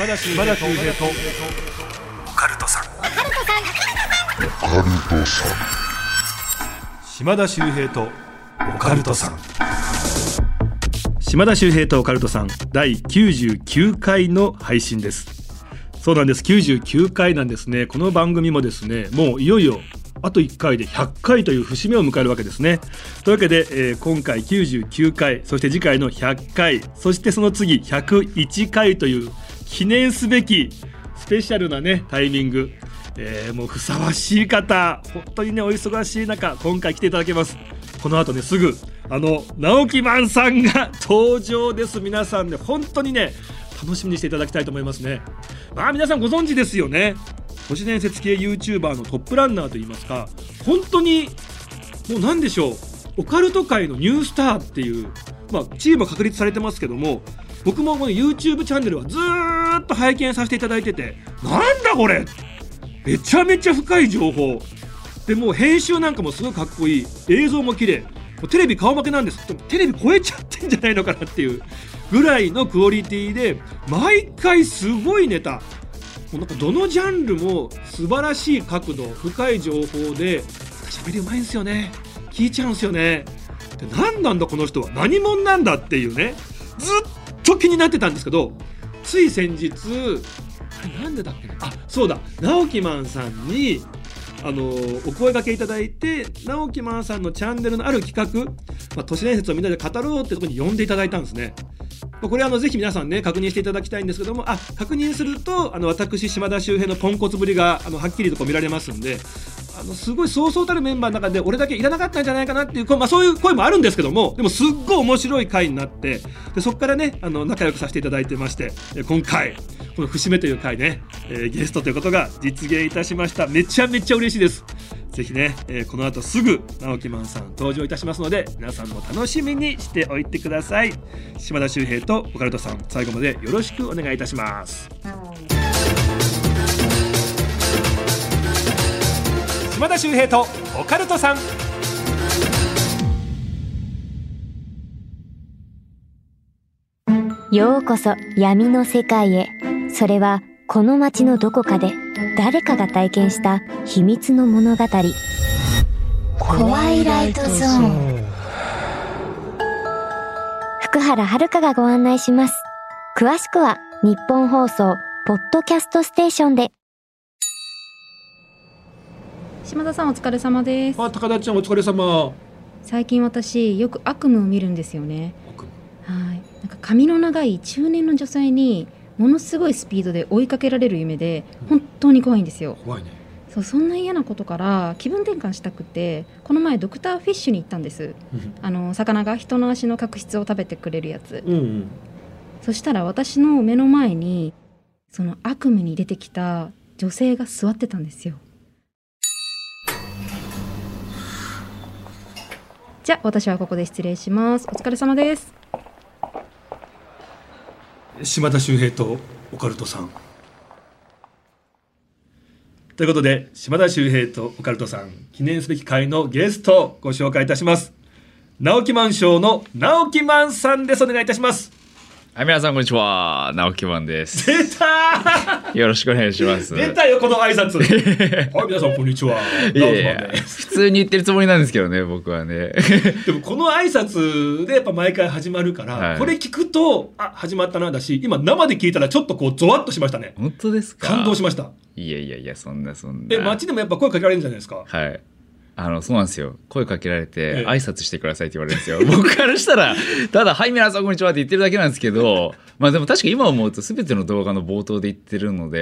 島田秀平と。オカルトさん。島田秀平と。オカルトさん。島田秀平とオカルトさん。第99回の配信です。そうなんです。99回なんですね。この番組もですねもういよいよあと1回で100回という節目を迎えるわけですね。というわけで、えー今回99回そして次回の100回そしてその次101回という記念すべきスペシャルなねタイミング、えーもうふさわしい方。本当にねお忙しい中今回来ていただけます。この後ねすぐあの直木マンさんが 登場です。皆さんね本当にね楽しみにしていただきたいと思いますね。まあ皆さんご存知ですよね。都市伝説系 YouTuber のトップランナーといいますか。本当にもう何でしょう。オカルト界のニュースターっていう、まあ、チームは確立されてますけども僕もこの YouTube チャンネルはずーっと拝見させていただいててなんだこれ！めちゃめちゃ深い情報。でもう編集なんかもすごいかっこいい。映像も綺麗。もうテレビ顔負けなんです。でもテレビ超えちゃってんじゃないのかなっていう。ぐらいのクオリティで毎回すごいネタ。もうなんかどのジャンルも素晴らしい角度深い情報で喋りうまいんですよね。聞いちゃうんすよね。で何なんだこの人は。何者なんだっていうね。ずっと気になってたんですけどつい先日あれなんでだっけな？あそうだ。直木マンさんにあのお声がけいただいて直木マンさんのチャンネルのある企画、まあ、都市伝説をみんなで語ろうってとこに呼んでいただいたんですね。これあのぜひ皆さんね確認していただきたいんですけどもあ確認するとあの私島田秀平のポンコツぶりがあのはっきりとこう見られますんであのすごいそうそうたるメンバーの中で俺だけいらなかったんじゃないかなっていう、まあ、そういう声もあるんですけどもでもすっごい面白い回になってでそこからねあの仲良くさせていただいてまして今回この節目という回ね、えーゲストということが実現いたしました。めちゃめちゃ嬉しいです。ぜひね、えーこの後すぐ直木マンさん登場いたしますので皆さんも楽しみにしておいてください。島田秀平とオカルトさん最後までよろしくお願いいたします。島田秀平とオカルトさん。ようこそ闇の世界へ。それはこの街のどこかで。誰かが体験した秘密の物語。怖いライトゾーン。福原遥がご案内します。詳しくは日本放送ポッドキャストステーションで。島田さんお疲れ様ですあ高田ちゃんお疲れ様最近私よく悪夢を見るんですよねはいなんか髪の長い中年の女性にものすごいスピードで追いかけられる夢で本当に怖いんですよ。怖いね。そうそんな嫌なことから気分転換したくてこの前ドクターフィッシュに行ったんです。あの魚が人の足の角質を食べてくれるやつ。うんうん。そしたら私の目の前にその悪夢に出てきた女性が座ってたんですよ。じゃあ私はここで失礼します。お疲れ様です島田秀平とオカルトさん。ということで島田秀平とオカルトさん記念すべき会のゲストをご紹介いたします。直木マンショーの直木マンさんです。お願いいたします。はい、皆さんこんにちは。直木マンです。出たよろしくお願いします。出たよこの挨拶 はい皆さんこんにちはいやマンです普通に言ってるつもりなんですけどね、僕はね。でもこの挨拶でやっぱ毎回始まるから、はいこれ聞くとあ始まったなだし今生で聞いたらちょっとこうゾワッとしましたね本当ですか？感動しましたいやいやいや、そんなそんな。え街でもやっぱ声かけられるんじゃないですか？はい。あの、そうなんですよ。声かけられえて、え挨拶してくださいって言われるんですよ。僕からしたら、ただ、はい、皆さんこんにちはって言ってるだけなんですけど、まあでも確か今思うと全ての動画の冒頭で言ってるので、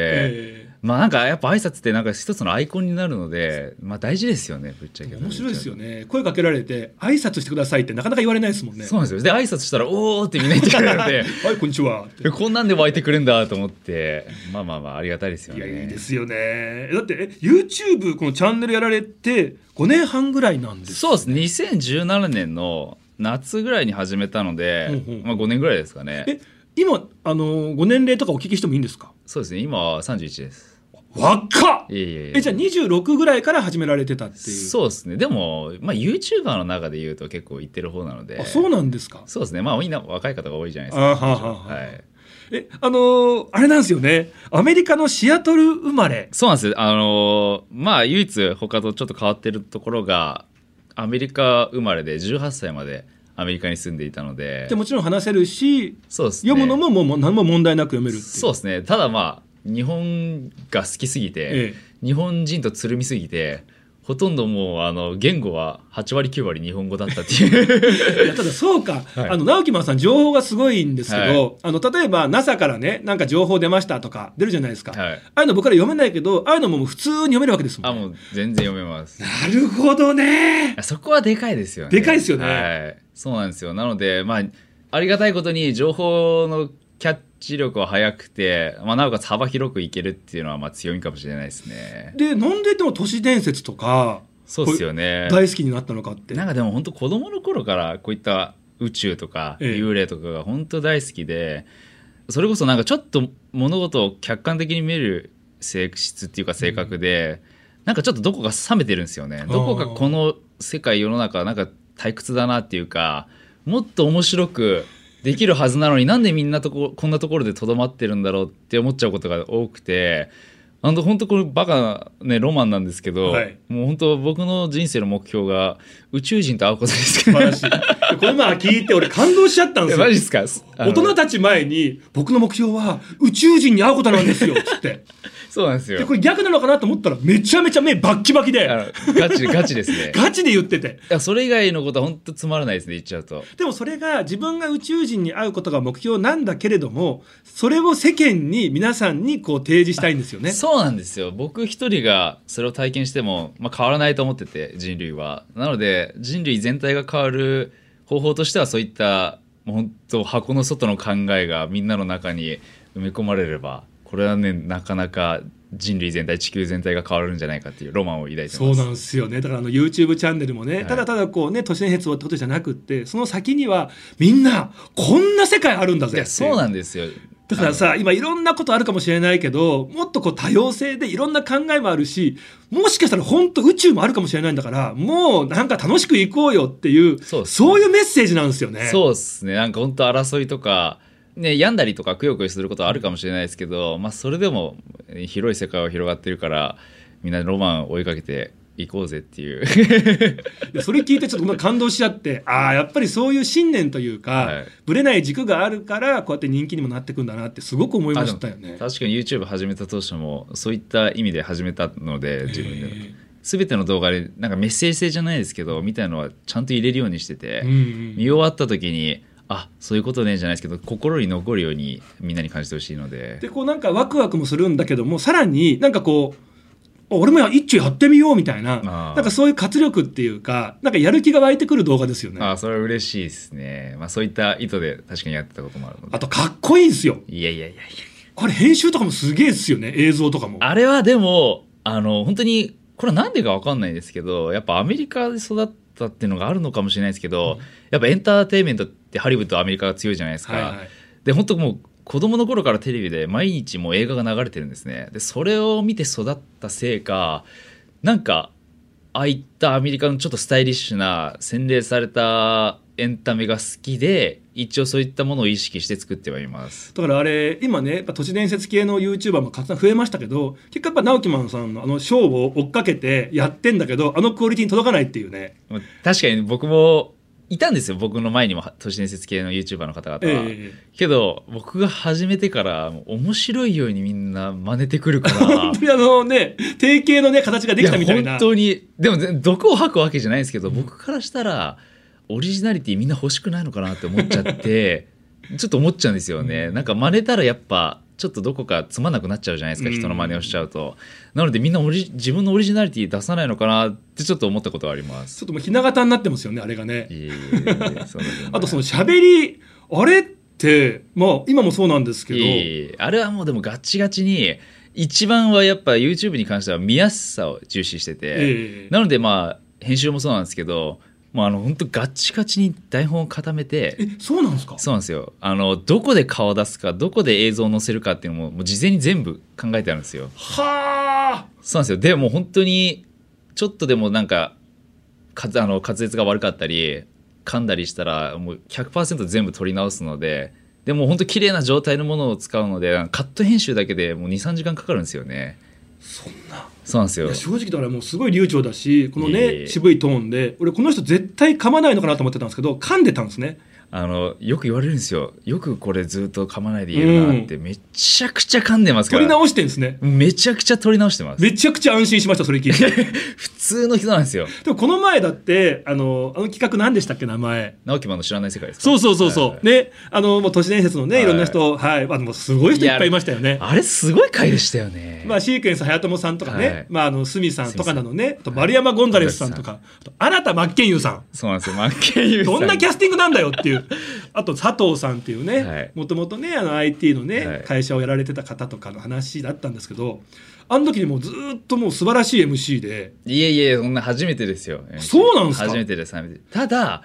えまあなんかやっぱ挨拶ってなんか一つのアイコンになるので、まあ大事ですよね、ぶっちゃけ。面白いですよね声かけられて挨拶してくださいってなかなか言われないですもんねそうなんですよ。で、挨拶したら、おーってみんな言ってくれるので、はいこんにちはこんなんで湧いてくるんだと思って、まあまあまあ、ありがたいですよいね。やいいですよねだってえ YouTube このチャンネルやられて5年半ぐらいなんですそうです。2017年の夏ぐらいに始めたので、うんうんまあ5年ぐらいですかね。え今あのご年齢とかお聞きしてもいいんですか？そうですね。今は31です。若っいえいえいえ。えじゃあ26ぐらいから始められてたっていうそうですね。でも、まあ YouTuber の中で言うと結構行ってる方なので。あそうなんですか？そうですね。まあみんな若い方が多いじゃないですか。はい。えあのーあれなんですよねアメリカのシアトル生まれそうなんですあのーまあ唯一他とちょっと変わってるところがアメリカ生まれで18歳までアメリカに住んでいたので。でもちろん話せるしそうですね。読むのももう何も問題なく読めるそうですね。ただまあ日本が好きすぎて、え。日本人とつるみすぎてほとんどもうあの言語は8割9割日本語だったっていう。いやただそうか、はい。あの直樹マンさん情報がすごいんですけど、はい。あの例えば NASA からねなんか情報出ましたとか出るじゃないですか、はい。ああいうの僕ら読めないけどああいうのも普通に読めるわけですもん、ね、あもう全然読めます。なるほどね。そこはでかいですよね。でかいですよね。はい。そうなんですよ。なのでまあありがたいことに情報のキャッチ力は速くて、まあ、なおかつ幅広くいけるっていうのはまあ強みかもしれないですね。でなんででも都市伝説とかそうですよね。大好きになったのかって。なんかでも本当子供の頃からこういった宇宙とかええ。幽霊とかが本当大好きで、それこそなんかちょっと物事を客観的に見る性質っていうか性格で、なんかちょっとどこか冷めてるんですよね。どこかこの世界世の中なんか退屈だなっていうかもっと面白くできるはずなのになんでみんなとここんなところでとどまってるんだろうって思っちゃうことが多くてあの本当これバカな、ね、ロマンなんですけど、はい。もう本当僕の人生の目標が宇宙人と会うことですけど。これまあ聞いて俺感動しちゃったんですよ。マジですか？大人たち前に僕の目標は宇宙人に会うことなんですよつって。そうなんですよ。でこれ逆なのかなと思ったらめちゃめちゃ目バッキバキで。ガチガチですね。ガチで言ってて。いやそれ以外のことは本当つまらないですね言っちゃうと。でもそれが自分が宇宙人に会うことが目標なんだけれどもそれを世間に皆さんにこう提示したいんですよね。そうなんですよ。僕一人がそれを体験しても、まあ、変わらないと思ってて人類は。なので人類全体が変わる方法としてはそういったもう本当箱の外の考えがみんなの中に埋め込まれればこれはねなかなか人類全体地球全体が変わるんじゃないかっていうロマンを抱いてます。そうなんですよね。だからあの YouTube チャンネルもね、い。ただただこうね都市伝説をってことじゃなくってその先にはみんなこんな世界あるんだぜそうなんですよだからさ今いろんなことあるかもしれないけどもっとこう多様性でいろんな考えもあるしもしかしたら本当宇宙もあるかもしれないんだからもうなんか楽しくいこうよっていうそうね。そういうメッセージなんですよね。そうですね。なんか本当争いとかね病んだりとかくよくよすることはあるかもしれないですけど、まあ、それでもえー広い世界は広がってるからみんなロマンを追いかけていこうぜっていう。それ聞いてちょっと感動しちゃってああやっぱりそういう信念というか、はい。ぶれない軸があるからこうやって人気にもなってくんだなってすごく思いましたよね。確かに YouTube 始めた当初もそういった意味で始めたので自分で。全ての動画でなんかメッセージ性じゃないですけどみたいなのはちゃんと入れるようにしてて、うんうん見終わった時にあそういうことねじゃないですけど心に残るようにみんなに感じてほしいので。でこうなんかワクワクもするんだけどもさらになんかこうあ俺も一丁やってみようみたいな。なんかそういう活力っていうかなんかやる気が湧いてくる動画ですよね。あそれは嬉しいですね、まあ、そういった意図で確かにやってたこともあるので。あとかっこいいんですよ。いやいやいやいや。これ編集とかもすげえですよね映像とかも。あれはでもあの本当にこれは何でか分かんないですけどやっぱアメリカで育ったっていうのがあるのかもしれないですけど、やっぱエンターテインメントってハリウッドアメリカが強いじゃないですか、はいはい。で本当もう子供の頃からテレビで毎日もう映画が流れてるんですねでそれを見て育ったせいかなんかああいったアメリカのちょっとスタイリッシュな洗練されたエンタメが好きで一応そういったものを意識して作ってはいますだからあれ今ねやっぱ都市伝説系の YouTuber もたくさん増えましたけど結果やっぱ直樹マンさんのあのショーを追っかけてやってんだけどあのクオリティに届かないっていうね。まあ確かに僕もいたんですよ僕の前にも都市伝説系の YouTuber の方々は、えけど僕が始めてから面白いようにみんな真似てくるから。本当にあのね定型のね形ができたみたいな。や本当に。でもぜ毒を吐くわけじゃないんですけど、僕からしたらオリジナリティみんな欲しくないのかなって思っちゃって ちょっと思っちゃうんですよね、なんか真似たらやっぱちょっとどこかつまんなくなっちゃうじゃないですか、うん。人の真似をしちゃうと。なのでみんなオリ自分のオリジナリティ出さないのかなってちょっと思ったことはあります。ちょっともうひな形になってますよねあれがね。あとその喋りあれってまあ今もそうなんですけど。いえいえあれはもうでもガチガチに一番はやっぱ YouTube に関しては見やすさを重視してて、ええ。なのでまあ編集もそうなんですけどもうあの本当ガッチガチに台本を固めてえそうなんですか？そうなんですよ。あのどこで顔を出すかどこで映像を載せるかっていうのももう事前に全部考えてあるんですよ。はあ。そうなんですよ。でもう本当にちょっとでもなんかかあの滑舌が悪かったり噛んだりしたらもう100%全部取り直すのででも本当綺麗な状態のものを使うのでカット編集だけでもう23時間かかるんですよねそんな。そうなんですよ。正直だからもうすごい流暢だしこのねいえいえ。渋いトーンで俺この人絶対噛まないのかなと思ってたんですけど噛んでたんですねあのよく言われるんですよ。よくこれずっと噛まないで言えるなって、めちゃくちゃ噛んでますから。取り直してんですね。めちゃくちゃ取り直してます。めちゃくちゃ安心しましたそれ聞いて。普通の人なんですよ。でもこの前だってあのあの企画何でしたっけ名前。直木マンの知らない世界ですか？そうそうそうそう、はいねあのもう都市伝説のね、はい。い、ろんな人はい、まあ、もうすごい人いっぱいいましたよね。あれすごい回でしたよね、まあ、シークエンス早友さんとかね、はい。まあ、あの鷲見さんとかなのね。あと丸山ゴンザレスさんとか。あと新田真剣佑さん。そうなんですよ。マッケンユーさどんなキャスティングなんだよっていうあと佐藤さんっていうはい。ねもともとねあの IT のね、はい。会社をやられてた方とかの話だったんですけどあの時にもうずっともう素晴らしい MC で。いえいえそんな初めてですよ。そうなんですか？初めてです初めて。ただ、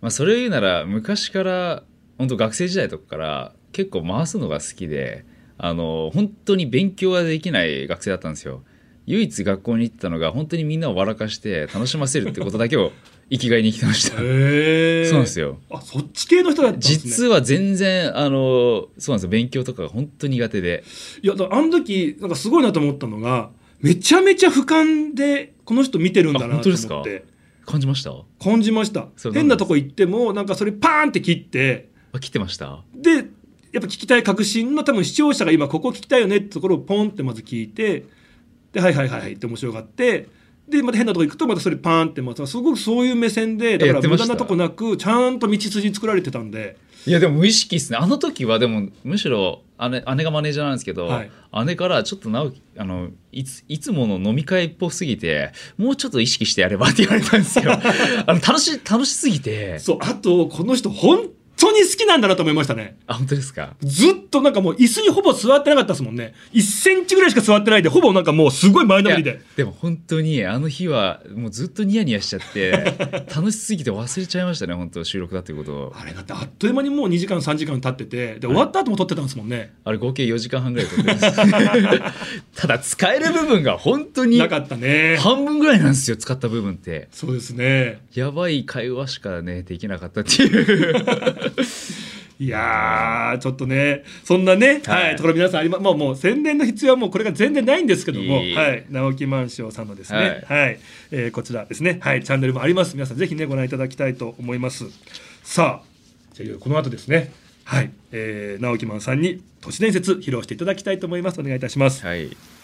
まあ、それを言うなら昔から本当学生時代とかから結構回すのが好きであの本当に勉強ができない学生だったんですよ。唯一学校に行ってたのが本当にみんなを笑かして楽しませるってことだけを生きがいに生きてました。そうなんですよ。あそっち系の人だったんですね。実は全然あのそうなんですよ。勉強とかが本当苦手で。いやだからあの時なんかすごいなと思ったのがめちゃめちゃ俯瞰でこの人見てるんだあなと本当ですか？思って感じました？感じました。変なとこ行ってもなんかそれパーンって切って。あ来てました？でやっぱ聞きたい確信の多分視聴者が今ここ聞きたいよねってところをポンってまず聞いてではいはいはいはいって面白がってでまた変なとこ行くとまたそれパーンってまたすごくそういう目線でだから無駄なとこなくちゃんと道筋作られてたんで。いやでも無意識っすね。あの時はでもむしろ姉姉がマネージャーなんですけど、はい。姉からちょっと直樹あのいついつもの飲み会っぽすぎてもうちょっと意識してやればって言われたんですよ。あの楽し楽しすぎて。そうあとこの人本当に好きなんだなと思いましたね。あ本当ですか？ずっとなんかもう椅子にほぼ座ってなかったですもんね。1センチぐらいしか座ってないでほぼなんかもうすごい前のめりで。でも本当にあの日はもうずっとニヤニヤしちゃって 楽しすぎて忘れちゃいましたね本当収録だっていうことを。あれだってあっという間にもう2時間3時間経っててで終わった後も撮ってたんですもんね。あれ合計4時間半ぐらい撮ってます ただ使える部分が本当になかったね。半分ぐらいなんですよ使った部分って。そうですね。やばい会話しかねできなかったっていう いやーちょっとねそんなね、ははいいところ皆さんありまもうもう宣伝の必要はもうこれが全然ないんですけどもいい。はい。直木マンションさんのですねははい、えーこちらですね。はいチャンネルもあります。皆さんぜひねご覧いただきたいと思います。さあじゃあいよいよこの後ですね。はい、えー、直木マンさんに都市伝説披露していただきたいと思います。お願いいたします。はい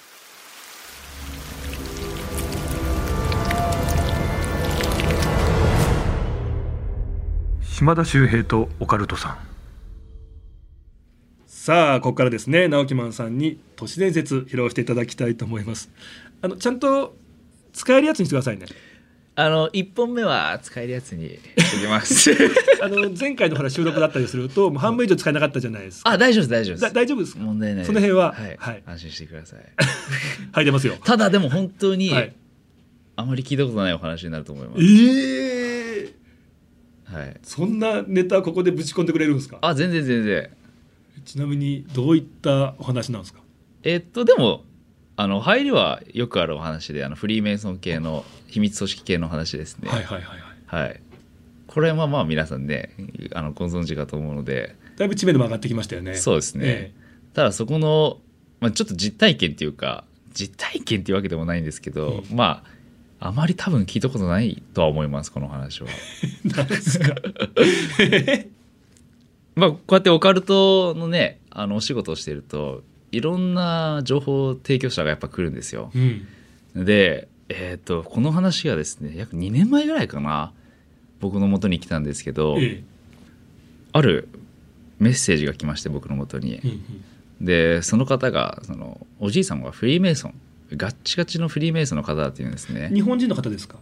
島田秀平とオカルトさん。さあここからですね。直木マンさんに都市伝説披露していただきたいと思います。あのちゃんと使えるやつにしてくださいね。あの1本目は使えるやつにしてきます。あの前回のほら収録だったりするともう半分以上使えなかったじゃないですか。あ大丈夫です大丈夫でだす大丈夫ですか？問題ないです。その辺は？はい、はい。安心してください。はい出ますよ。ただでも本当に、はい。あまり聞いたことないお話になると思います、ええはい、そんなネタここでぶち込んでくれるんですか？あ全然全然。ちなみにどういったお話なんですか？えっとでもあの入りはよくあるお話であのフリーメイソン系の秘密組織系の話ですね。はいはいはいはい。はい。これはまあ皆さんねあのご存知かと思うので。だいぶ知名度も上がってきましたよね。そうですね、えただそこの、まあ、ちょっと実体験っていうか実体験っていうわけでもないんですけど、まああまり多分聞いたことないとは思いますこの話は。えなんですか？まあこうやってオカルトのねあのお仕事をしているといろんな情報提供者がやっぱ来るんですよ。うんで、えー、とこの話がですね約2年前ぐらいかな僕の元に来たんですけど、えあるメッセージが来まして僕の元にえ。うんうんでその方がそのおじいさんはフリーメイソンガッチガチのフリーメイソンの方だっていうんですね。日本人の方ですか？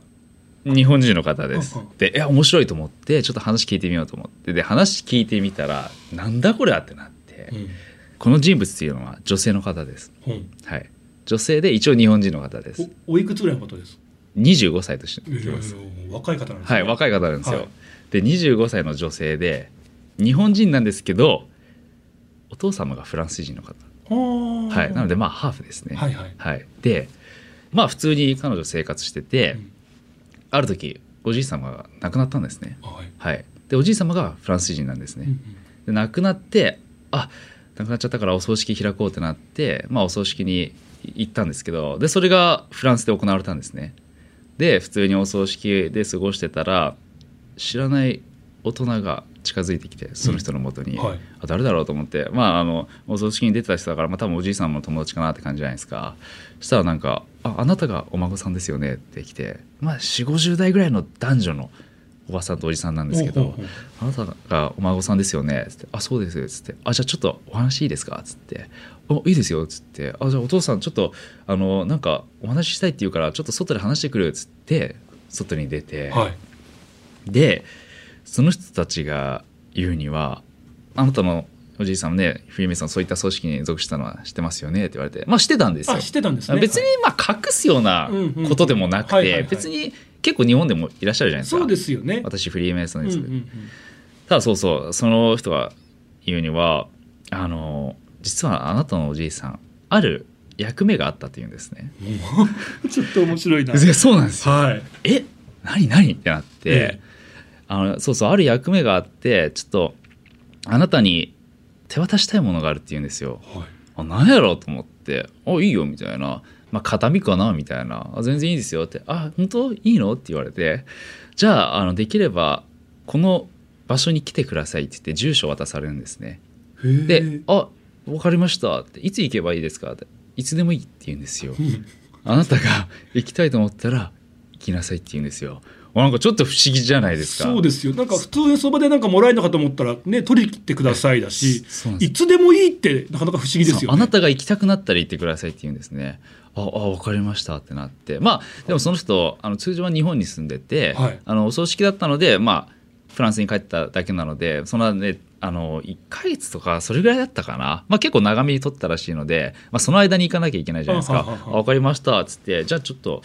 日本人の方です。でいや面白いと思ってちょっと話聞いてみようと思って。で話聞いてみたらなんだこれはってなって、うん。この人物っていうのは女性の方です。うん。はい。女性で一応日本人の方です。おおいくつぐらいの方です？25歳として若い方なんですね。はい若い方なんですよ、はい。で25歳の女性で日本人なんですけどお父様がフランス人の方はい。なのでまあハーフですね。はいはい。はい、でまあ普通に彼女生活してて、うん。ある時おじい様が亡くなったんですね、はい。はい、でおじい様がフランス人なんですね、うん。で亡くなってあ亡くなっちゃったからお葬式開こうってなって、まあ、お葬式に行ったんですけどでそれがフランスで行われたんですね。で普通にお葬式で過ごしてたら知らない大人が近づいてきてその人のもとに、はい。あ誰だろうと思って。まああのお葬式に出てた人だから、まあ、多分おじいさんの友達かなって感じじゃないですか。そしたらなんか「ああなたがお孫さんですよね」って来て。まあ4 5 0代ぐらいの男女のおばさんとおじさんなんですけどあなたがお孫さんですよね」つって「あそうです」つって「あじゃあちょっとお話いいですか」つって「おいいですよ」つって「あじゃあお父さんちょっとあのなんかお話ししたいって言うからちょっと外で話してくる」つって外に出て、はい。でその人たちが言うには「あなたのおじいさんもねフリーメイソンそういった組織に属したのは知ってますよね」って言われてまあしてたんですよ。てたんですね。別にまあ隠すようなことでもなくて別に結構日本でもいらっしゃるじゃないですか。そうですよね。私フリーメイソンです、うんうんうん。ただそうそうその人が言うにはあの実はあなたのおじいさんある役目があったっていうんですね。ちょっと面白いな。そうなんですよ。はい。え何何？ってなって、ええあのそうそうある役目があってちょっとあなたに手渡したいものがあるって言うんですよ。はい。あ何やろうと思って「あいいよ」みたいな「まあ形見かな」みたいなあ「全然いいですよ」って「あ本当？いいの?」って言われて「じゃああのできればこの場所に来てください」って言って住所を渡されるんですね。で「あ分かりました」って「いつ行けばいいですか?」って「いつでもいい」って言うんですよ。う んあなたが行きたいと思ったら行きなさいって言うんですよ。なんかちょっと不思議じゃないですか。そうですよ。なんか普通にそばでなんかもらえるのかと思ったらね取り切ってくださいだし、いつでもいいってなかなか不思議ですよ、ね。あなたが行きたくなったら行ってくださいって言うんですね。ああ分かりましたってなってまあでもその人あの通常は日本に住んでて、はいあのお葬式だったのでまあフランスに帰っただけなのでそのねあの1ヶ月とかそれぐらいだったかな、まあ、結構長めに取ったらしいので、まあ、その間に行かなきゃいけないじゃないですか。分かりましたっつってじゃあちょっと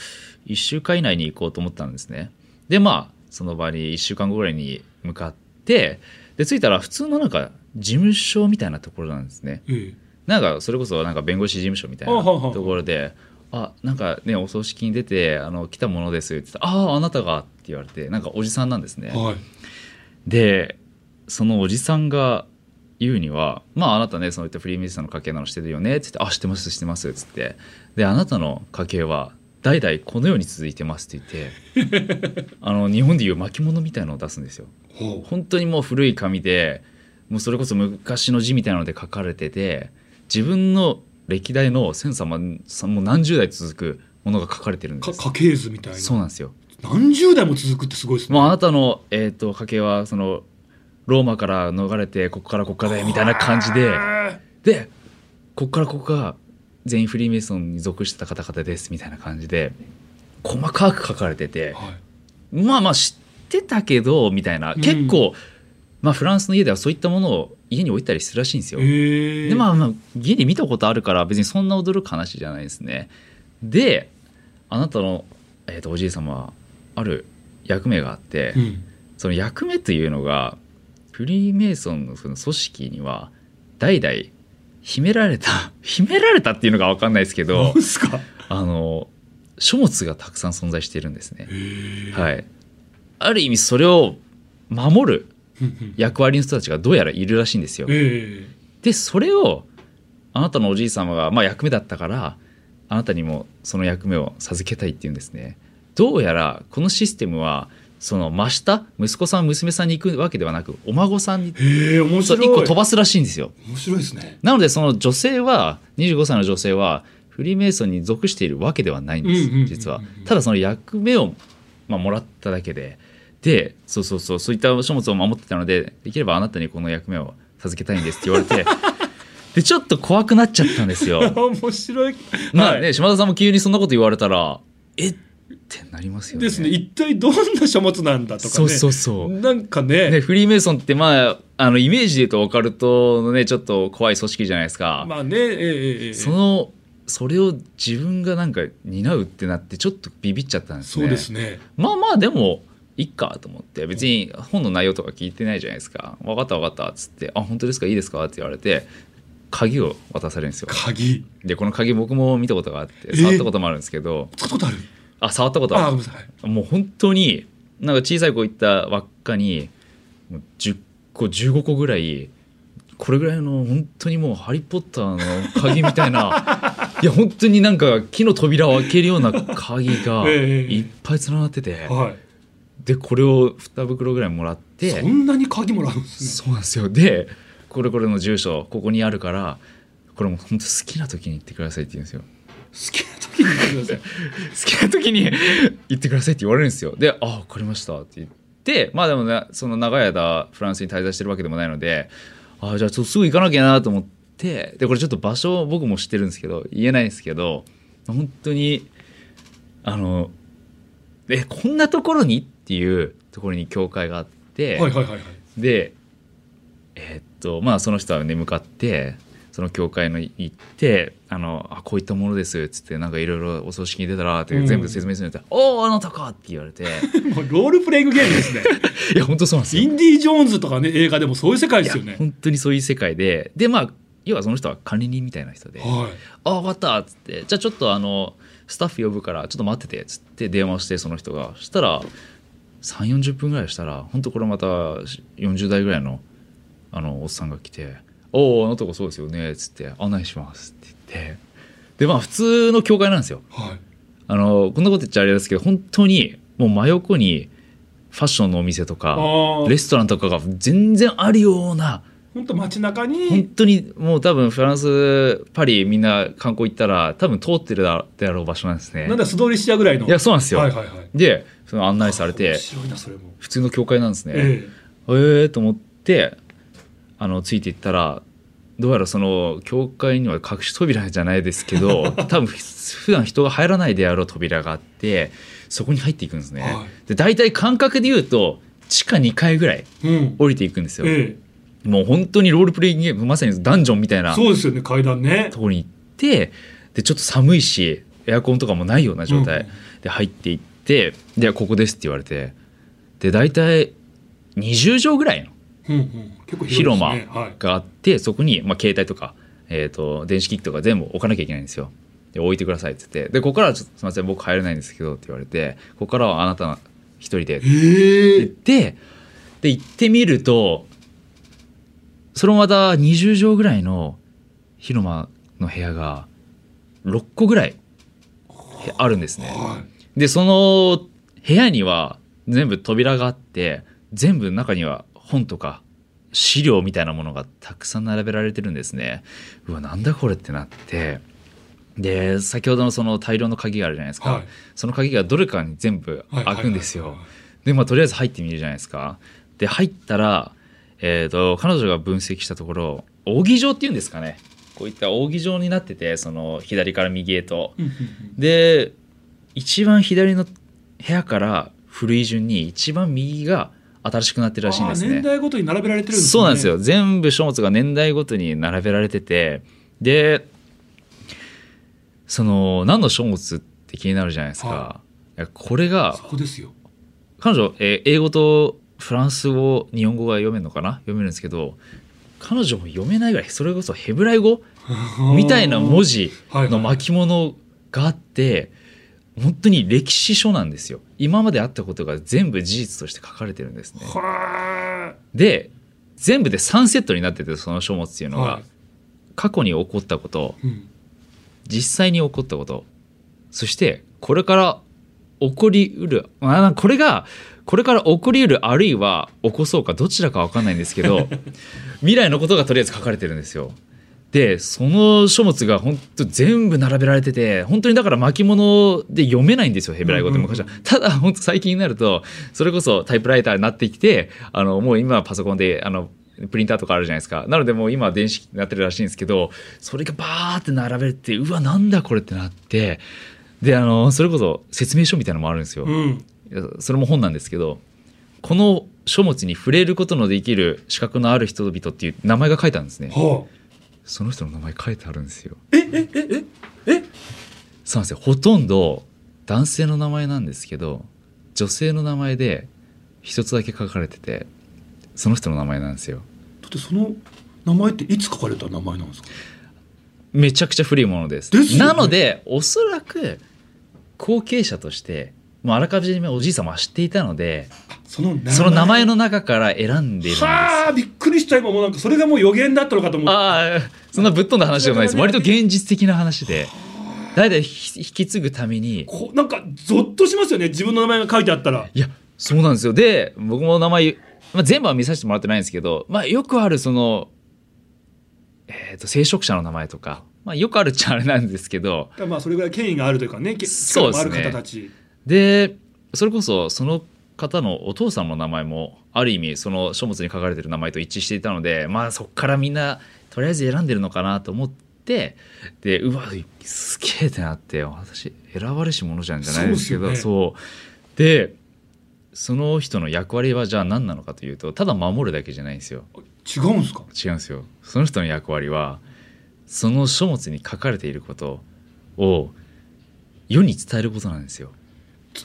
1週間以内に行こうと思ったんですね。でまあその場に1週間後ぐらいに向かってで着いたら普通のなんか事務所みたいなところなんですね。えなんかそれこそなんか弁護士事務所みたいなところで「あなんかねお葬式に出てあの来たものです」って言って「あああなたが」って言われてなんかおじさんなんですねえ。はい。でそのおじさんが言うには「まああなたねそういったフリーミスさんの家系なのしてるよね」って言って「あ知ってます知ってます」っつってであなたの家系は代々このように続いてますって言って あの日本でいう巻物みたいのを出すんですよ。本当にもう古い紙でもうそれこそ昔の字みたいなので書かれてて自分の歴代の千様さもう何十代続くものが書かれてるんですか家系図みたいな。そうなんですよ何十代も続くってすごいですね。もうあなたの、えー、と家系はそのローマから逃れてここからここでみたいな感じでへでここからここが全員フリーメイソンに属してた方々ですみたいな感じで細かく書かれててえはい。まあまあ知ってたけどみたいなうん結構、まあフランスの家ではそういったものを家に置いたりするらしいんですよ。でまあまあ家で見たことあるから別にそんな驚く話じゃないですね。であなたの、えー、とおじい様はある役目があって、うん。その役目というのがフリーメイソンのその組織には代々秘められた 秘められたっていうのが分かんないですけど。あの書物がたくさん存在しているんですね。はい、ある意味それを守る 役割の人たちがどうやらいるらしいんですよ。えでそれをあなたのおじい様が、まあ、役目だったからあなたにもその役目を授けたいっていうんですね。どうやらこのシステムはその真下息子さん娘さんに行くわけではなくお孫さんにえ。へえ面そう白い。1個飛ばすらしいんですよ。面白いですね。なのでその女性は25歳の女性はフリーメイソンに属しているわけではないんです実はただその役目を、まあ、もらっただけででそうそうそうそういった書物を守ってたのでできればあなたにこの役目を授けたいんですって言われて でちょっと怖くなっちゃったんですよ面白い。まあね、はい島田さんも急にそんなこと言われたらえってなりますよねですね。一体どんな書物なんだとかね。そうそうそうなんかね。ね、フリーメイソンってまああのイメージで言うとオカルトのねちょっと怖い組織じゃないですか、まあね。ええそのそれを自分がなんか担うってなってちょっとビビっちゃったんですねそうですね。まあまあでもいっかと思って別に本の内容とか聞いてないじゃないですか分かった分かったっつって「あ本当ですか？いいですか?」って言われて鍵を渡されるんですよ鍵。でこの鍵僕も見たことがあってえ触ったこともあるんですけど、使ったことある？あ触ったことあ、ある。もう本当になんか小さい子行った輪っかにもう10個15個ぐらいこれぐらいの本当にもう「ハリー・ポッター」の鍵みたいな いや本当になんか木の扉を開けるような鍵がええいっぱいつながってて、はい。でこれを2袋ぐらいもらってそんなに鍵もらうんですね。そうなんですよ。でこれこれの住所ここにあるからこれも本当好きな時に行ってくださいって言うんですよ。好きな時に言ってください。好きな時に行ってくださいって言われるんですよ。で「あ分かりました」って言ってまあでもねその長い間フランスに滞在してるわけでもないのであじゃあちょっとすぐ行かなきゃなと思ってでこれちょっと場所僕も知ってるんですけど言えないんですけど本当にあのえこんなところにっていうところに教会があって、はいはいはいはい。でえーっとまあその人はね向かってその教会の行ってあのあこういったものですっつってなんかいろいろお葬式に出たらってうん。全部説明するんだったら「おおあなたか!」って言われて。も うロールプレイングゲームですね。いや本当そうなんですよ。インディ・ージョーンズとかね映画でもそういう世界ですよね。本当にそういう世界で。でまあ要はその人は管理人みたいな人で「はあ分かった」っつって「じゃあちょっとあのスタッフ呼ぶからちょっと待ってて」っつって電話してその人が。そしたら3 4 0分ぐらいしたら本当これまた40代ぐらいのあのおっさんが来て「おおあなたがそうですよね」っつって「案内します」って言って。でまあ普通の教会なんですよ。いはい。あのこんなこと言っちゃあれですけど本当にもう真横にファッションのお店とかあレストランとかが全然あるような本当街中本に当にもう多分フランスパリみんな観光行ったら多分通ってるだであろう場所なんですね。なんだ素通りしちゃうぐらいの？いやそうなんですよ、はいはいはい。でその案内されて普通の教会なんですね。ええ。えー、と思ってあのついていったらどうやらその教会には隠し扉じゃないですけど 多分普段人が入らないであろう扉があってそこに入っていくんですね、はで大体感覚で言うと地下2階ぐらいえうん。降りていくんですよ、えもう本当にロールプレイングゲームまさにダンジョンみたいえなそうですよね階段ね。ところに行ってでちょっと寒いしエアコンとかもないような状態、うん。で入っていって「でここです」って言われてで大体20畳ぐらいの広間があってそこに、まあ、携帯とか、えー、と電子機器とか全部置かなきゃいけないんですよ。で置いてくださいって言ってでここからはちょっとすみません僕入れないんですけどって言われてここからはあなた一人でってえ言ってで行ってみるとそのまた20畳ぐらいの広間の部屋が6個ぐらいあるんですね。はでその部屋には全部扉があって全部中には本とか資料みたいなものがたくさん並べられてるんですね。うわなんだこれってなって。で先ほどのその大量の鍵があるじゃないですか、はい。その鍵がどれかに全部い開くんですよ。でまあとりあえず入ってみるじゃないですか。で入ったらえー、と彼女が分析したところ扇状っていうんですかね。こういった扇状になっててその左から右へと。で一番左の部屋から古い順に一番右が新しくなってるらしいんですね。年。代ごとに並べられてるんですね。そうなんですよ。全部書物が年代ごとに並べられててでその何の書物って気になるじゃないですか。はい。やこれがそこですよ。彼女、えー英語とフランス語日本語が読めるのかな？読めるんですけど彼女も読めないぐらいそれこそヘブライ語？みたいな文字の巻物があって本当に歴史書なんですよ今まであったことが全部事実として書かれてるんですね。はで全部で3セットになっててその書物っていうのが、はい。過去に起こったこというん。実際に起こったことそしてこれから起こりうるあこれがこれから起こりうるあるいは起こそうかどちらか分かんないんですけど 未来のことがとりあえず書かれてるんですよ。でその書物が本当全部並べられてて本当にだから巻物で読めないんですよヘブライ語って昔は、うんうんただ本当最近になるとそれこそタイプライターになってきてあのもう今はパソコンであのプリンターとかあるじゃないですか。なのでもう今は電子機になってるらしいんですけどそれがバーって並べてうわなんだこれってなってであのそれこそ説明書みたいなのもあるんですよ、うん。それも本なんですけどこの書物に触れることのできる資格のある人々っていう名前が書いてあるんですね。はその人の名前書いてあるんですよ。あえええええ？そうなんですよ。ほとんど男性の名前なんですけど女性の名前で一つだけ書かれててその人の名前なんですよ。だってその名前っていつ書かれた名前なんですか？めちゃくちゃ古いものです。ね。なのでおそらく後継者としてもうあらかじめおじい様は知っていたのでその名前。その中から選んでいるんです。はあびっくりした今もうなんかそれがもう予言だったのかと思ってああそんなぶっ飛んだ話でもないです。割と現実的な話で。代々引き継ぐために。こなんかゾッとしますよね自分の名前が書いてあったら。いやそうなんですよ。で僕も名前、まあ、全部は見させてもらってないんですけど、まあ、よくあるその、えー、と聖職者の名前とか、まあ、よくあるっちゃあれなんですけど。まあそれぐらい権威があるというかねけそうですね力もある方たちでそれこそその方のお父さんの名前もある意味その書物に書かれてる名前と一致していたのでまあそこからみんなとりあえず選んでるのかなと思ってでうわすげえってなって私選ばれし者じゃんじゃないですけどそうですよそう。でその人の役割はじゃあ何なのかというとただ守るだけじゃないんですよ。違うんですか？違うんですよ。その人の役割はその書物に書かれていることを世に伝えることなんですよ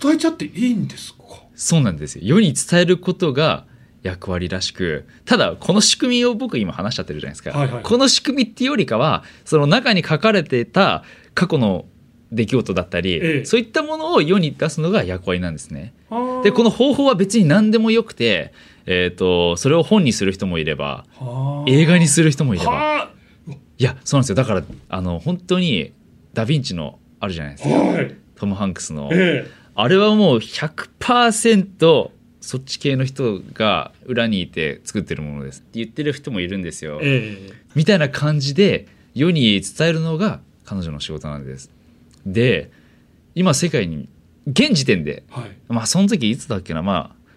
伝えちゃっていいんですか？そうなんですよ。世に伝えることが役割らしくただこの仕組みを僕今話しちゃってるじゃないですか、はいはいこの仕組みっていうよりかはその中に書かれてた過去の出来事だったり、ええ。そういったものを世に出すのが役割なんですね。ででこの方法は別に何でもよくて、えー、とそれを本にする人もいれば映画にする人もいれば。はいやそうなんですよ。だからあの本当にダ・ヴィンチのあるじゃないですか。あはい。トム・ハンクスの。えあれはもう100%そっち系の人が裏にいて作ってるものですって言ってる人もいるんですよ。ええみたいな感じで世に伝えるのが彼女の仕事なんです。で今世界に現時点でえはいまあその時いつだっけなまあ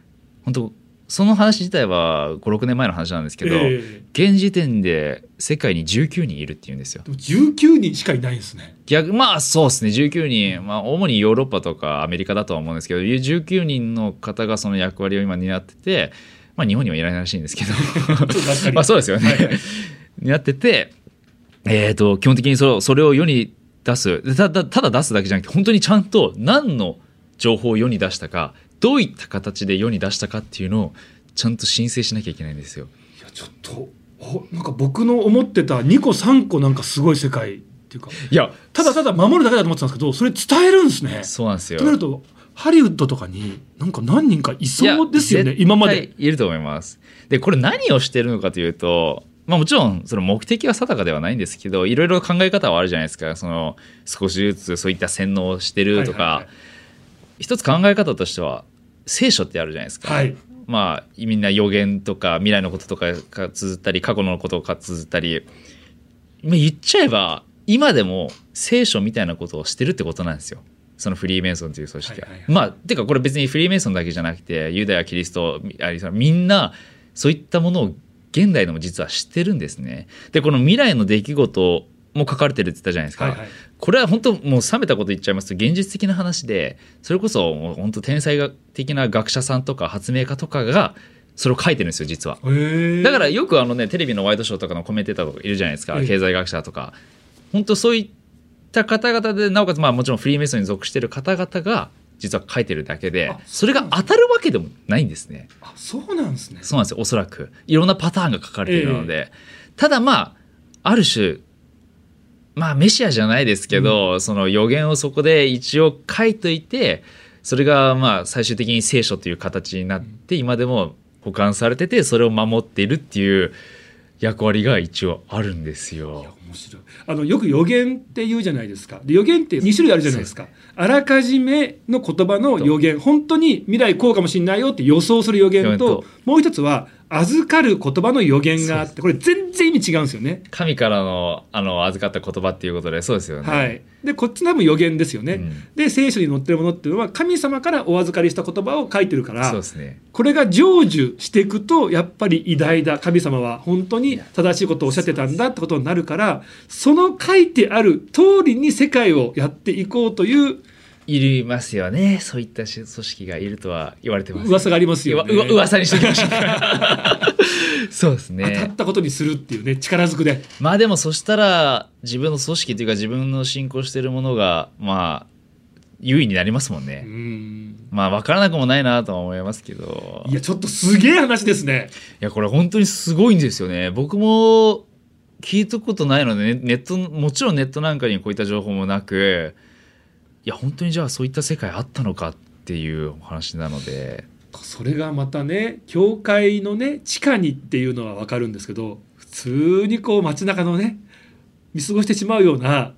本当その話自体は56年前の話なんですけど、ええ。現時点で世界に19人いるっていうんですよ。でも19人しかいないんですね。逆まあそうですね。19人、まあ、主にヨーロッパとかアメリカだとは思うんですけど19人の方がその役割を今担ってて、まあ、日本にはいらないらしいんですけど。まあそうですよね。担ってて、えー、と基本的にそれそれを世に出す。でただただ出すだけじゃなくて本当にちゃんと何の情報を世に出したかどういった形で世に出したかっていうのをちゃんと申請しなきゃいけないんですよ。いやちょっとおなんか僕の思ってた2個3個なんかすごい世界っていうか。いやただただ守るだけだと思ってたんですけどそれ伝えるんですね。そうなんですよ。となるとハリウッドとかになんか何人かいそうですよね今まで。いると思います。でこれ何をしてるのかというとまあもちろんその目的は定かではないんですけどいろいろ考え方はあるじゃないですか。その少しずつそういった洗脳をしてるとか、はいはいはい一つ考え方としては聖書ってあるじゃないですか、はい。まあみんな予言とか未来のこととかが綴ったり過去のことが綴ったり。まあ言っちゃえば今でも聖書みたいなことをしてるってことなんですよ。そのフリーメイソンという組織が。はいはいはい。まあてかこれ別にフリーメイソンだけじゃなくてユダヤキリストありみんなそういったものを現代でも実は知ってるんですね。でこの未来の出来事も書かれてるって言ったじゃないですか。はいはい。これは本当もう冷めたこと言っちゃいますと現実的な話でそれこそもう本当天才的な学者さんとか発明家とかがそれを書いてるんですよ実は。だからよくあのねテレビのワイドショーとかのコメンテーターとかいるじゃないですか、ええ経済学者とか。本当そういった方々でなおかつまあもちろんフリーメイソンに属してる方々が実は書いてるだけであそれが当たるわけでもないんですね。あそうなんですね。そうなんですよおそらく。いろんなパターンが書かれているので、ただまあある種まあメシアじゃないですけど、その予言をそこで一応書いといてそれがまあ最終的に聖書という形になって今でも保管されててそれを守っているっていう役割が一応あるんですよ。面白い。あのよく予言って言うじゃないですか。で予言って2種類あるじゃないですか。あらかじめの言葉の予言。本当に未来こうかもしれないよって予想する予言と予言と。もう一つは預かる言葉の予言があってこれ全然意味違うんですよね。神からのあの預かった言葉っていうことでそうですよね。はい、でこっちの多分予言ですよね。うん。で聖書に載ってるものっていうのは神様からお預かりした言葉を書いてるからそうですね。これが成就していくとやっぱり偉大だ。神様は本当に正しいことをおっしゃってたんだってことになるからその書いてある通りに世界をやっていこうといういりますよね。そういった組織がいるとは言われてます。噂がありますよね。噂にしておきましょう そうです当たっね。たことにするっていうね力ずくで。まあでもそしたら自分の組織というか自分の信仰しているものがまあ優位になりますもんうね。んまあ分からなくもないなとは思いますけど。いやちょっとすげえ話ですね。いやこれ本当にすごいんですよね僕も聞いたことないのでねネットもちろんネットなんかにこういった情報もなくいや本当にじゃあそういった世界あったのかっっていうお話なので。それがまたね教会のね地下にっていうのは分かるんですけど普通にこう街中のね見過ごしてしまうような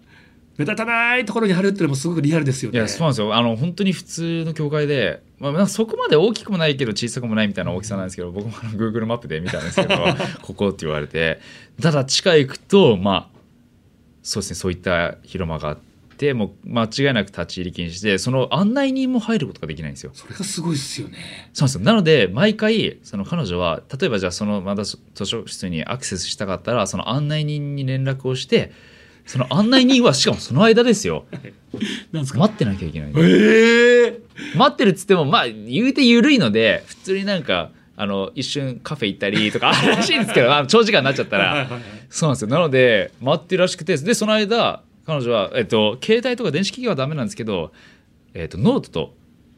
目立たないところにあるっていうのもすごくリアルですよね。いやそうなんですよあの本当に普通の教会で、まあ、そこまで大きくもないけど小さくもないみたいな大きさなんですけど僕もあの Google マップで見たんですけど ここって言われてただ地下行くとまあそうですねそういった広間があってもう間違いなく立ち入り禁止でその案内人も入ることができないんですよ。それがすごいですよね。そうなんですよなので毎回その彼女は例えばじゃあそのまだ図書室にアクセスしたかったらその案内人に連絡をしてその案内人はしかもその間ですよ。なんですか？待ってなきゃいけない。んえですえ待ってるっつってもまあ言うて緩いので普通になんかあの一瞬カフェ行ったりとか あるらしいんですけど長時間になっちゃったら。そうなんですよ。なので待ってるらしくてでその間彼女は、えっと、携帯とか電子機器はダメなんですけど、えっと、ノートと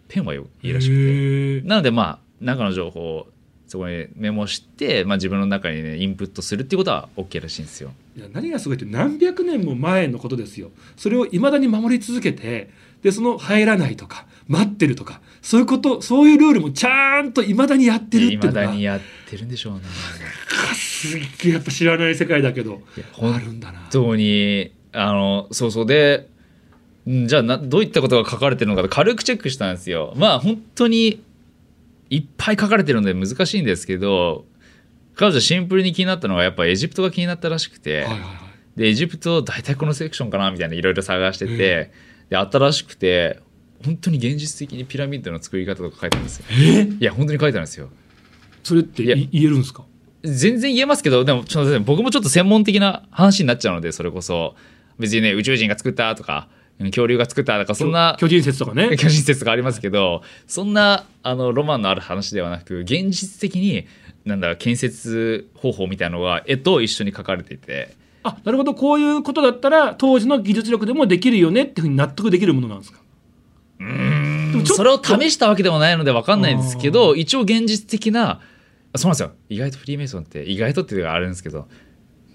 ペンはいいらしくて。なのでまあ中の情報をそこにメモして、まあ、自分の中にねインプットするっていうことは OK らしいんですよ。いや何がすごいって何百年も前のことですよそれをいまだに守り続けてでその入らないとか待ってるとかそういうことそういうルールもちゃんといまだにやってるっていいうまのがだにやってるんでしょうね。すっげえやっぱ知らない世界だけどあるんだな当にあのそうそうでんじゃあなどういったことが書かれてるのかと軽くチェックしたんですよ。まあ本当にいっぱい書かれてるので難しいんですけど彼女シンプルに気になったのがやっぱエジプトが気になったらしくて。はいはいはい。でエジプト大体このセクションかなみたいないろいろ探してて、うんで新しくて本当に現実的にピラミッドの作り方とか書いてあるんですよ。えいや本当に書いてあるんですよ。それって言えるんですか？全然言えますけどでもちょっと僕もちょっと専門的な話になっちゃうのでそれこそ。別にね宇宙人が作ったとか恐竜が作ったとかそんな巨人説とかね。巨人説とかありますけどそんなあのロマンのある話ではなく現実的になんだ建設方法みたいなのが絵と一緒に書かれていて。あなるほど。こういうことだったら当時の技術力でもできるよねっていうふうに納得できるものなんですか？でもちょっと。それを試したわけでもないので分かんないんですけど一応現実的なあそうなんですよ。意外とフリーメイソンって意外とっていうのがあるんですけど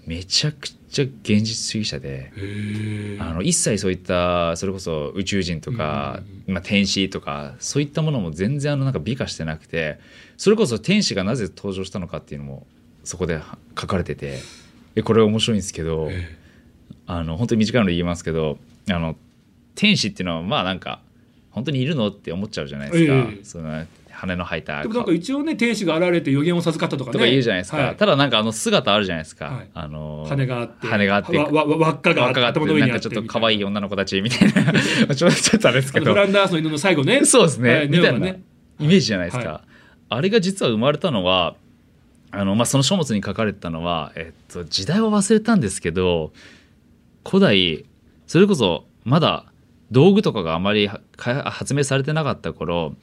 めちゃくちゃ現実主義者でへあの一切そういったそれこそ宇宙人とか、まあ、天使とかそういったものも全然あのなんか美化してなくてそれこそ天使がなぜ登場したのかっていうのもそこで書かれててえこれ面白いんですけど。え。あの本当に短いので言いますけどあの天使っていうのはまあなんか本当にいるのって思っちゃうじゃないですか、ええ。その羽の生えたでもなんか一応ね天使が現れて予言を授かったとかね。とか言うじゃないですか、はい。ただなんかあの姿あるじゃないですか、はい。あの羽があって。羽があって。わわわ輪っかがあって頭の上にあってな。んかちょっと可愛い女の子たちみたいな。ちょっとちょっとあれですけど。ランダースの犬の最後ね。そうですね、はいみたいなね。イメージじゃないですか、はあれが実は生まれたのはあの、まあ、その書物に書かれてたのは、えっと、時代は忘れたんですけど古代それこそまだ道具とかがあまり発明されてなかった頃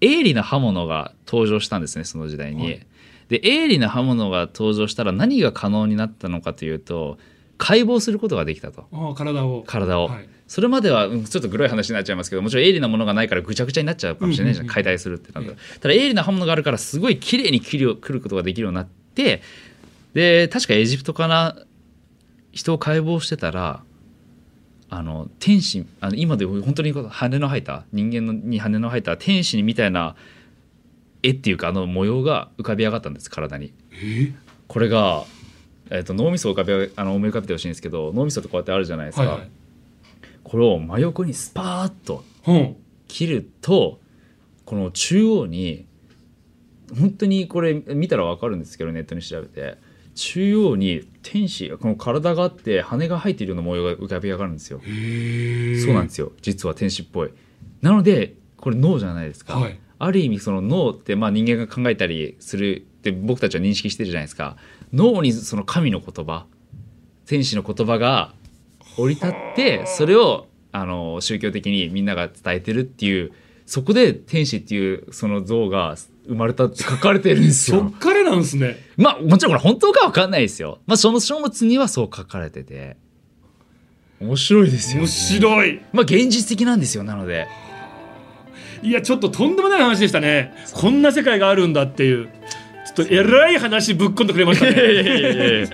鋭利な刃物が登場したんですねその時代に。はい。で鋭利な刃物が登場したら何が可能になったのかというと解剖することができたと。体を。体を。はい。それまではうんちょっとグロい話になっちゃいますけどもちろん鋭利なものがないからぐちゃぐちゃになっちゃうかもしれないじゃん、うんうんうん解体するってなると。えただ鋭利な刃物があるからすごい綺麗に切る切ることができるようになってで確かエジプトから人を解剖してたらあの天使あの今で本当に羽の生えた人間のに羽の生えた天使みたいな絵っていうかあの模様が浮かび上がったんです体に。え？これが、えー、と脳みそを浮かべあの思い浮かべてほしいんですけど脳みそってこうやってあるじゃないですか。はいはいこれを真横にスパーッとうん切るとこの中央に本当にこれ見たら分かるんですけどネットに調べて中央に天使この体があって羽が生えているような模様が浮かび上がるんですよ。そうなんですよ実は天使っぽい。なのでこれ脳じゃないですか。はいある意味その脳ってまあ人間が考えたりするって僕たちは認識してるじゃないですか脳にその神の言葉天使の言葉が降り立ってそれをあの宗教的にみんなが伝えてるっていうそこで天使っていうその像が生まれたって書かれてるんですよ そっ。からなんですねまあもちろんこれ本当かわかんないですよ。まあその書物にはそう書かれてて面白いですよ、ね。面白いまあ現実的なんですよなので。いやちょっととんでもない話でしたねこんな世界があるんだっていうとえらい話ぶっこんでくれましたね。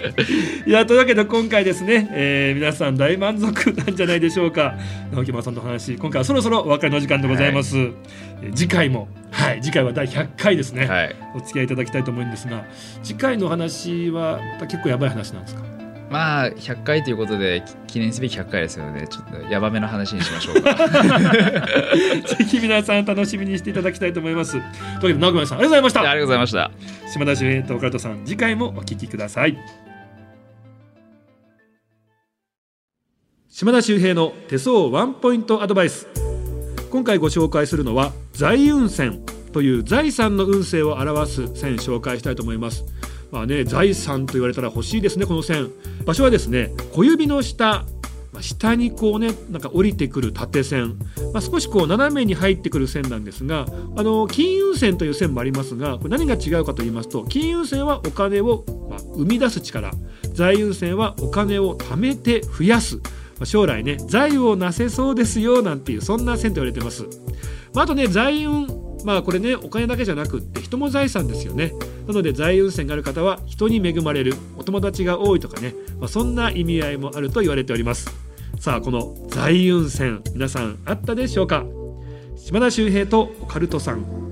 いやというわけで今回ですね、えー、皆さん大満足なんじゃないでしょうか。直木村さんの話今回はそろそろお別れの時間でございます、はい、次回もはい次回は第100回ですね、はい、お付き合いいただきたいと思うんですが次回の話は結構やばい話なんですか？まあ100回ということで記念すべき100回ですよね。ちょっとやばめの話にしましょうか。ぜひ皆さん楽しみにしていただきたいと思います。というわけで直木さんありがとうございました。ありがとうございました。島田秀平と岡田さん次回もお聞きください。島田秀平の手相ワンポイントアドバイス。今回ご紹介するのは財運線という財産の運勢を表す線紹介したいと思いますまあね、財産と言われたら欲しいですねこの線。場所はですね小指の下下にこうねなんか降りてくる縦線、まあ、少しこう斜めに入ってくる線なんですがあの金運線という線もありますがこれ何が違うかと言いますと金運線はお金を、ま、生み出す力。財運線はお金を貯めて増やす、まあ、将来ね財をなせそうですよなんていうそんな線と言われてます、まあ、あとね財運まあこれねお金だけじゃなくって人も財産ですよね。なので財運線がある方は人に恵まれるお友達が多いとかね、まあ、そんな意味合いもあると言われております。さあこの財運線皆さんあったでしょうか？島田秀平とオカルトさん。